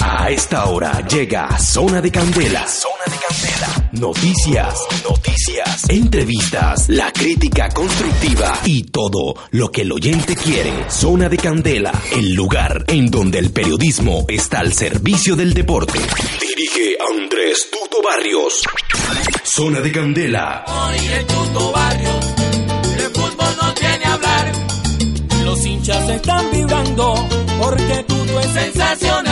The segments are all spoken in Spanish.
A esta hora llega Zona de Candela. Zona de Candela. Noticias, noticias, entrevistas, la crítica constructiva y todo lo que el oyente quiere. Zona de Candela, el lugar en donde el periodismo está al servicio del deporte. Dirige Andrés Tuto Barrios. Zona de Candela. Oye, Tuto Barrios, el fútbol no tiene hablar. Los hinchas están vibrando porque Tuto es sensacional.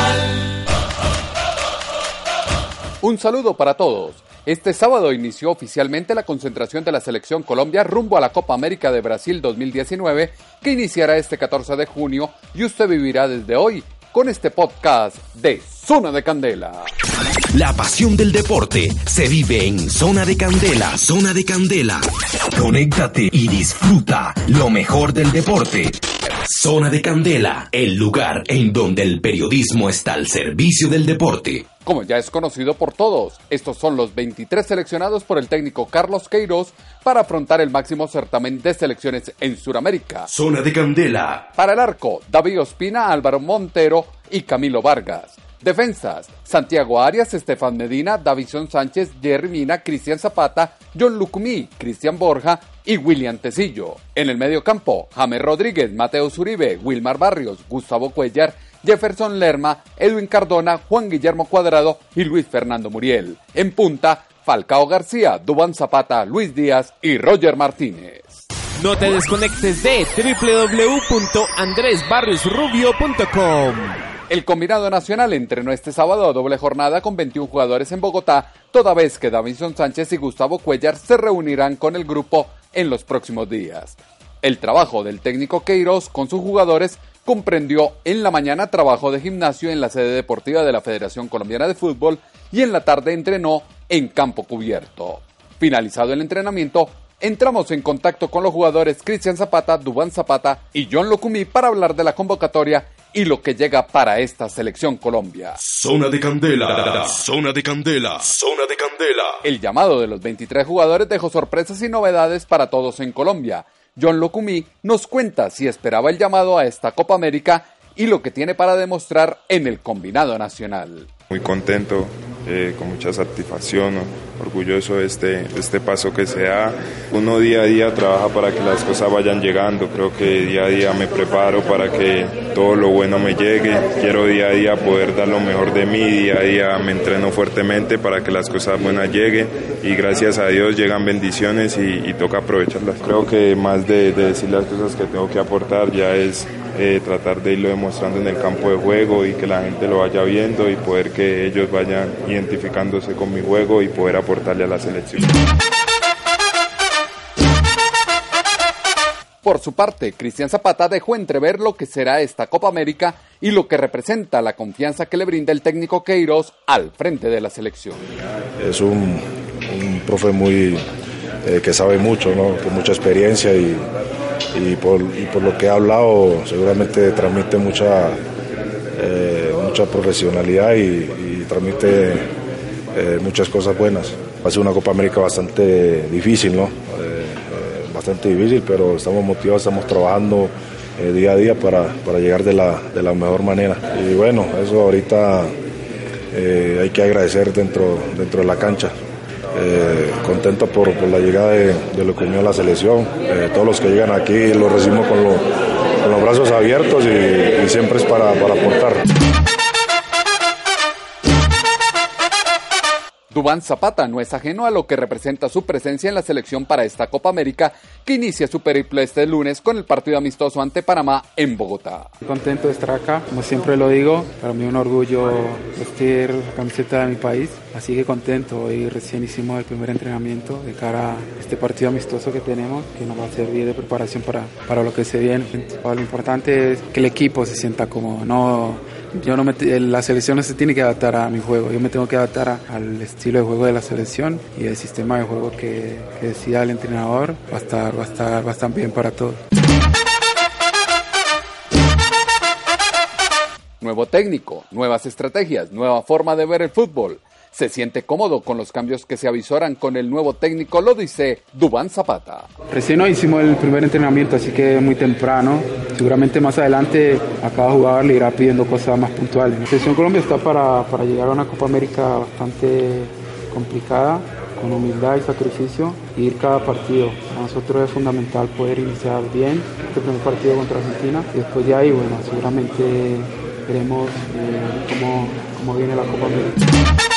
Un saludo para todos. Este sábado inició oficialmente la concentración de la Selección Colombia rumbo a la Copa América de Brasil 2019 que iniciará este 14 de junio y usted vivirá desde hoy con este podcast de Zona de Candela. La pasión del deporte se vive en Zona de Candela. Zona de Candela. Conéctate y disfruta lo mejor del deporte. Zona de Candela, el lugar en donde el periodismo está al servicio del deporte. Como ya es conocido por todos, estos son los 23 seleccionados por el técnico Carlos Queiroz para afrontar el máximo certamen de selecciones en Sudamérica. Zona de Candela. Para el arco, David Ospina, Álvaro Montero y Camilo Vargas. Defensas, Santiago Arias, Estefan Medina, Davison Sánchez, Jerry Mina, Cristian Zapata, John Lucumí, Cristian Borja y William Tecillo. En el medio campo, James Rodríguez, Mateo Zuribe, Wilmar Barrios, Gustavo Cuellar, Jefferson Lerma, Edwin Cardona, Juan Guillermo Cuadrado y Luis Fernando Muriel. En punta, Falcao García, Dubán Zapata, Luis Díaz y Roger Martínez. No te desconectes de www.andresbarriosrubio.com. El combinado nacional entrenó este sábado a doble jornada con 21 jugadores en Bogotá, toda vez que Davinson Sánchez y Gustavo Cuellar se reunirán con el grupo en los próximos días. El trabajo del técnico Queiroz con sus jugadores comprendió en la mañana trabajo de gimnasio en la sede deportiva de la Federación Colombiana de Fútbol y en la tarde entrenó en campo cubierto. Finalizado el entrenamiento, entramos en contacto con los jugadores Cristian Zapata, Dubán Zapata y John Locumí para hablar de la convocatoria y lo que llega para esta selección Colombia. Zona de Candela. Zona de Candela. Zona de Candela. El llamado de los 23 jugadores dejó sorpresas y novedades para todos en Colombia. John Locumí nos cuenta si esperaba el llamado a esta Copa América y lo que tiene para demostrar en el combinado nacional. Muy contento, eh, con mucha satisfacción, orgulloso de este, de este paso que se da. Uno día a día trabaja para que las cosas vayan llegando, creo que día a día me preparo para que todo lo bueno me llegue, quiero día a día poder dar lo mejor de mí, día a día me entreno fuertemente para que las cosas buenas lleguen. Y gracias a Dios llegan bendiciones y, y toca aprovecharlas. Creo que más de, de decir las cosas que tengo que aportar ya es eh, tratar de irlo demostrando en el campo de juego y que la gente lo vaya viendo y poder que ellos vayan identificándose con mi juego y poder aportarle a la selección. Por su parte, Cristian Zapata dejó entrever lo que será esta Copa América y lo que representa la confianza que le brinda el técnico Queiroz al frente de la selección. Es un, un profe muy eh, que sabe mucho, ¿no? con mucha experiencia y, y, por, y, por, lo que ha hablado seguramente transmite mucha, eh, mucha profesionalidad y, y transmite eh, muchas cosas buenas. Va a ser una Copa América bastante difícil, ¿no? bastante difícil, pero estamos motivados, estamos trabajando eh, día a día para, para llegar de la, de la, mejor manera. Y bueno, eso ahorita eh, hay que agradecer dentro, dentro de la cancha. Eh, contento por, por, la llegada de, de lo que unió la selección. todos los que llegan aquí los recibimos con, lo, con los brazos abiertos y, y siempre es para, para aportar. Dubán Zapata no es ajeno a lo que representa su presencia en la selección para esta Copa América que inicia su periplo este lunes con el partido amistoso ante Panamá en Bogotá. Contento de estar acá, como siempre lo digo, para mí un orgullo vestir la camiseta de mi país, así que contento. Hoy recién hicimos el primer entrenamiento de cara a este partido amistoso que tenemos, que nos va a servir de preparación para, para lo que se viene. Lo importante es que el equipo se sienta como no yo no me, la selección no se tiene que adaptar a mi juego, yo me tengo que adaptar a, al estilo de juego de la selección y el sistema de juego que, que decida el entrenador va a estar, va a estar, estar bien para todos. Nuevo técnico, nuevas estrategias, nueva forma de ver el fútbol. Se siente cómodo con los cambios que se avisoran con el nuevo técnico, lo dice Dubán Zapata. Recién hoy hicimos el primer entrenamiento, así que muy temprano. Seguramente más adelante a cada jugador le irá pidiendo cosas más puntuales. La selección Colombia está para, para llegar a una Copa América bastante complicada, con humildad y sacrificio, y ir cada partido. Para nosotros es fundamental poder iniciar bien este primer partido contra Argentina y después de ahí, bueno, seguramente veremos eh, cómo, cómo viene la Copa América.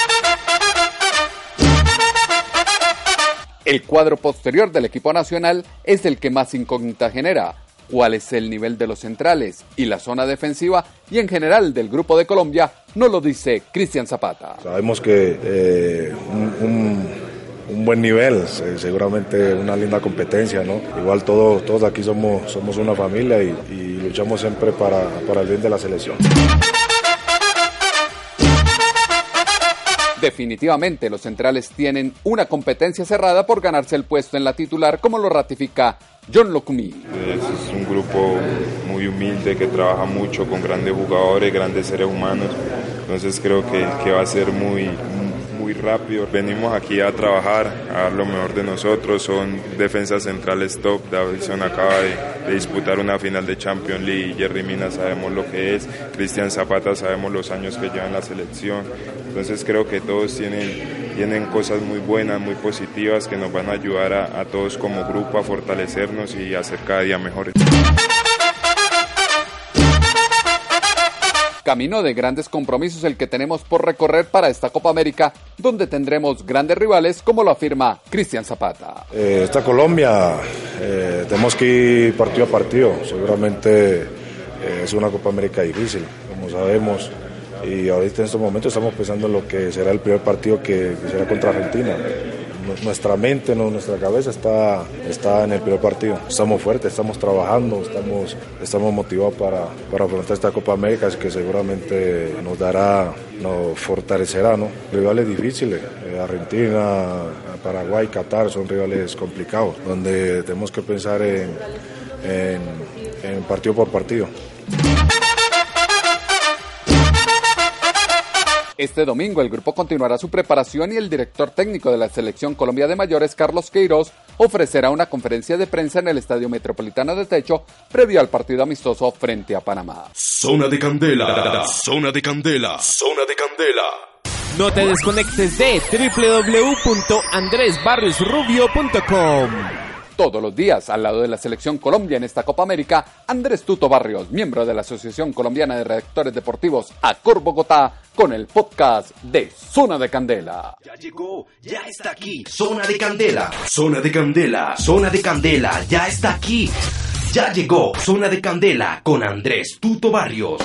El cuadro posterior del equipo nacional es el que más incógnita genera. ¿Cuál es el nivel de los centrales y la zona defensiva y en general del grupo de Colombia? No lo dice Cristian Zapata. Sabemos que eh, un, buen nivel, seguramente una linda competencia, ¿no? Igual todos, todos aquí somos, somos una familia y, luchamos siempre para, para el bien de la selección. Definitivamente los centrales tienen una competencia cerrada por ganarse el puesto en la titular como lo ratifica John Locumí. Es un grupo muy humilde que trabaja mucho con grandes jugadores, grandes seres humanos, entonces creo que, que va a ser muy, muy rápido. Venimos aquí a trabajar, a dar lo mejor de nosotros. Son defensas centrales top. Davison acaba de, disputar una final de Champions League. Jerry Mina sabemos lo que es. Cristian Zapata sabemos los años que lleva en la selección. Entonces creo que todos tienen, tienen cosas muy buenas, muy positivas que nos van a ayudar a, a todos como grupo a fortalecernos y a ser cada día mejores. Camino de grandes compromisos el que tenemos por recorrer para esta Copa América, donde tendremos grandes rivales, como lo afirma Cristian Zapata. Eh, esta Colombia eh, tenemos que ir partido a partido. Seguramente eh, es una Copa América difícil, como sabemos. Y ahorita en estos momentos estamos pensando en lo que será el primer partido que será contra Argentina nuestra mente, nuestra cabeza está, está en el primer partido. Estamos fuertes, estamos trabajando, estamos, estamos motivados para, para afrontar esta Copa América que seguramente nos dará, nos fortalecerá. ¿no? Rivales difíciles, eh, Argentina, Paraguay, Qatar son rivales complicados, donde tenemos que pensar en, en partido por partido. Este domingo el grupo continuará su preparación y el director técnico de la Selección Colombia de Mayores, Carlos Queiroz, ofrecerá una conferencia de prensa en el Estadio Metropolitano de Techo previo al partido amistoso frente a Panamá. Zona de Candela, zona de Candela, zona de Candela. No te desconectes de www.andresbarriosrubio.com todos los días al lado de la selección Colombia en esta Copa América, Andrés Tuto Barrios, miembro de la Asociación Colombiana de Redactores Deportivos Acor Bogotá, con el podcast de Zona de Candela. Ya llegó, ya está aquí, Zona de Candela, Zona de Candela, Zona de Candela, ya está aquí. Ya llegó Zona de Candela con Andrés Tuto Barrios.